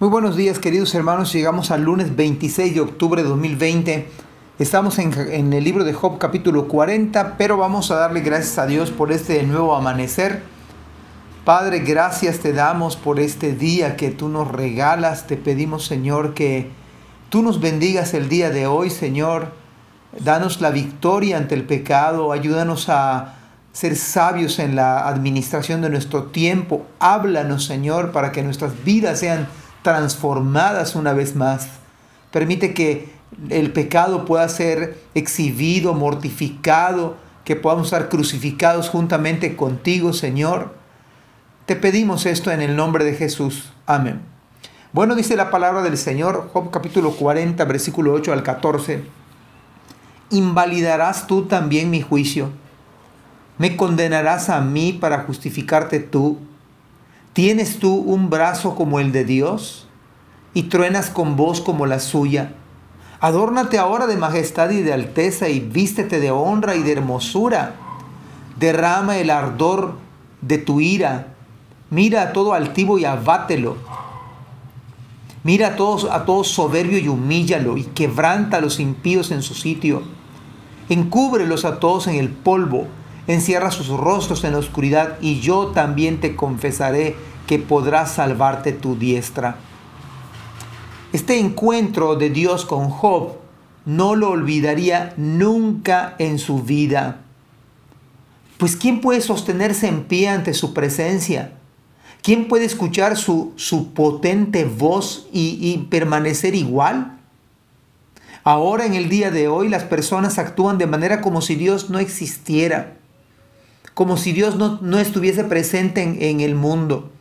Muy buenos días queridos hermanos, llegamos al lunes 26 de octubre de 2020. Estamos en, en, el libro de Job capítulo 40, pero vamos a darle gracias a Dios por este nuevo amanecer. Padre, gracias te damos por este día que tú nos regalas. Te pedimos Señor que tú nos bendigas el día de hoy, Señor. Danos la victoria ante el pecado, ayúdanos a ser sabios en la administración de nuestro tiempo. Háblanos, Señor, para que nuestras vidas sean transformadas una vez más. Permite que el pecado pueda ser exhibido, mortificado, que podamos estar crucificados juntamente contigo, Señor. Te pedimos esto en el nombre de Jesús. Amén. Bueno, dice la palabra del Señor, Job capítulo 40, versículo 8 al 14. ¿Invalidarás tú también mi juicio? ¿Me condenarás a mí para justificarte tú? ¿Tienes tú un brazo como el de Dios? ¿Y truenas con voz como la suya? Adórnate ahora de majestad y de alteza y vístete de honra y de hermosura. Derrama el ardor de tu ira. Mira a todo altivo y abátelo. Mira a todos, a todos soberbio y humíllalo y quebranta a los impíos en su sitio. Encúbrelos a todos en el polvo encierra sus rostros en la oscuridad y yo también te confesaré que podrás salvarte tu diestra. Este encuentro de Dios con Job no lo olvidaría nunca en su vida. Pues ¿quién puede sostenerse en pie ante su presencia? ¿Quién puede escuchar su, su potente voz y, y permanecer igual? Ahora en el día de hoy las personas actúan de manera como si Dios no existiera como si Dios no, estuviese presente en, en el mundo,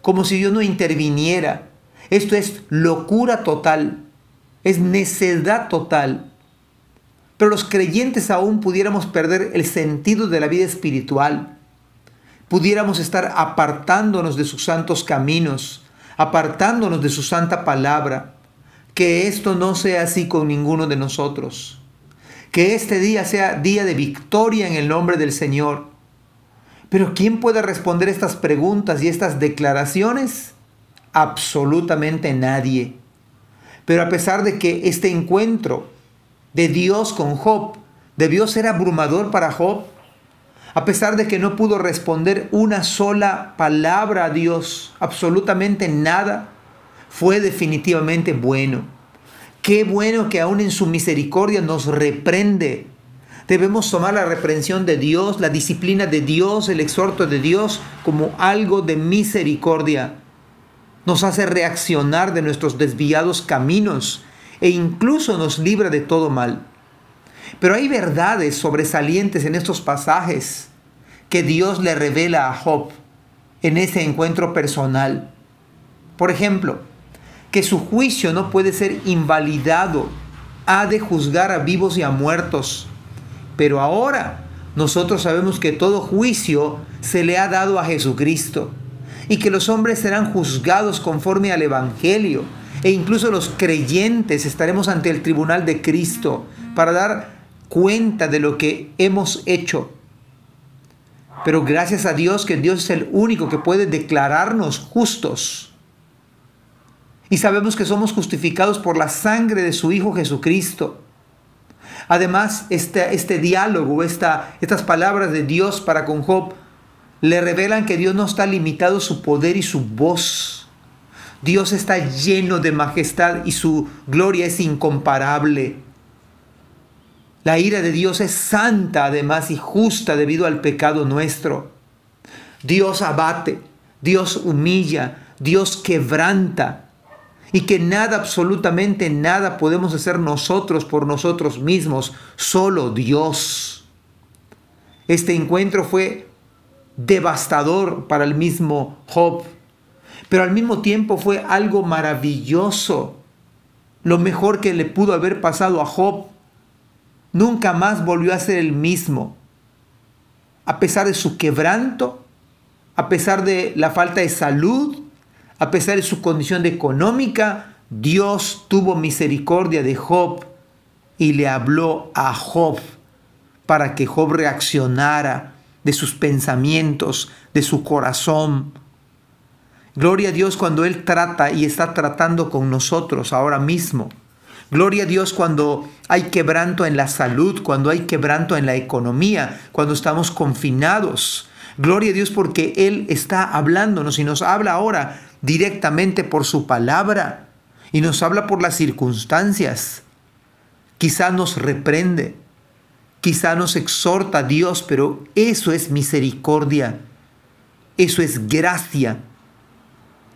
como si Dios no interviniera. Esto es locura total, es necedad total. Pero los creyentes aún pudiéramos perder el sentido de la vida espiritual, pudiéramos estar apartándonos de sus santos caminos, apartándonos de su santa palabra. Que esto no sea así con ninguno de nosotros. Que este día sea día de victoria en el nombre del Señor. Pero ¿quién puede responder estas preguntas y estas declaraciones? Absolutamente nadie. Pero a pesar de que este encuentro de Dios con Job debió ser abrumador para Job, a pesar de que no pudo responder una sola palabra a Dios, absolutamente nada, fue definitivamente bueno. Qué bueno que aún en su misericordia nos reprende Debemos tomar la reprensión de Dios, la disciplina de Dios, el exhorto de Dios como algo de misericordia. Nos hace reaccionar de nuestros desviados caminos e incluso nos libra de todo mal. Pero hay verdades sobresalientes en estos pasajes que Dios le revela a Job en ese encuentro personal. Por ejemplo, que su juicio no puede ser invalidado, ha de juzgar a vivos y a muertos pero ahora nosotros sabemos que todo juicio se le ha dado a Jesucristo y que los hombres serán juzgados conforme al Evangelio e incluso los creyentes estaremos ante el tribunal de Cristo para dar cuenta de lo que hemos hecho. Pero gracias a Dios que Dios es el único que puede declararnos justos. Y sabemos que somos justificados por la sangre de su Hijo Jesucristo. Además, este, este diálogo, esta, estas palabras de Dios para con Job, le revelan que Dios no está limitado su poder y su voz. Dios está lleno de majestad y su gloria es incomparable. La ira de Dios es santa además y justa debido al pecado nuestro. Dios abate, Dios humilla, Dios quebranta y que nada, absolutamente nada podemos hacer nosotros por nosotros mismos, solo Dios. Este encuentro fue devastador para el mismo Job, pero al mismo tiempo fue algo maravilloso, lo mejor que le pudo haber pasado a Job. Nunca más volvió a ser el mismo. A pesar de su quebranto, a pesar de la falta de salud, a pesar de su condición económica, Dios tuvo misericordia de Job y le habló a Job para que Job reaccionara de sus pensamientos, de su corazón. Gloria a Dios cuando Él trata y está tratando con nosotros ahora mismo. Gloria a Dios cuando hay quebranto en la salud, cuando hay quebranto en la economía, cuando estamos confinados. Gloria a Dios porque Él está hablándonos y nos habla ahora directamente por su palabra y nos habla por las circunstancias. Quizá nos reprende, quizá nos exhorta a Dios, pero eso es misericordia, eso es gracia.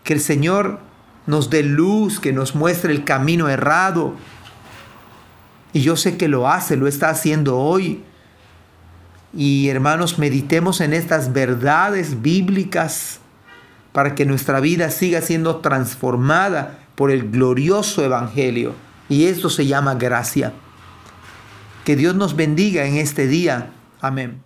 Que el Señor nos dé luz, que nos muestre el camino errado. Y yo sé que lo hace, lo está haciendo hoy. Y hermanos, meditemos en estas verdades bíblicas para que nuestra vida siga siendo transformada por el glorioso Evangelio. Y esto se llama gracia. Que Dios nos bendiga en este día. Amén.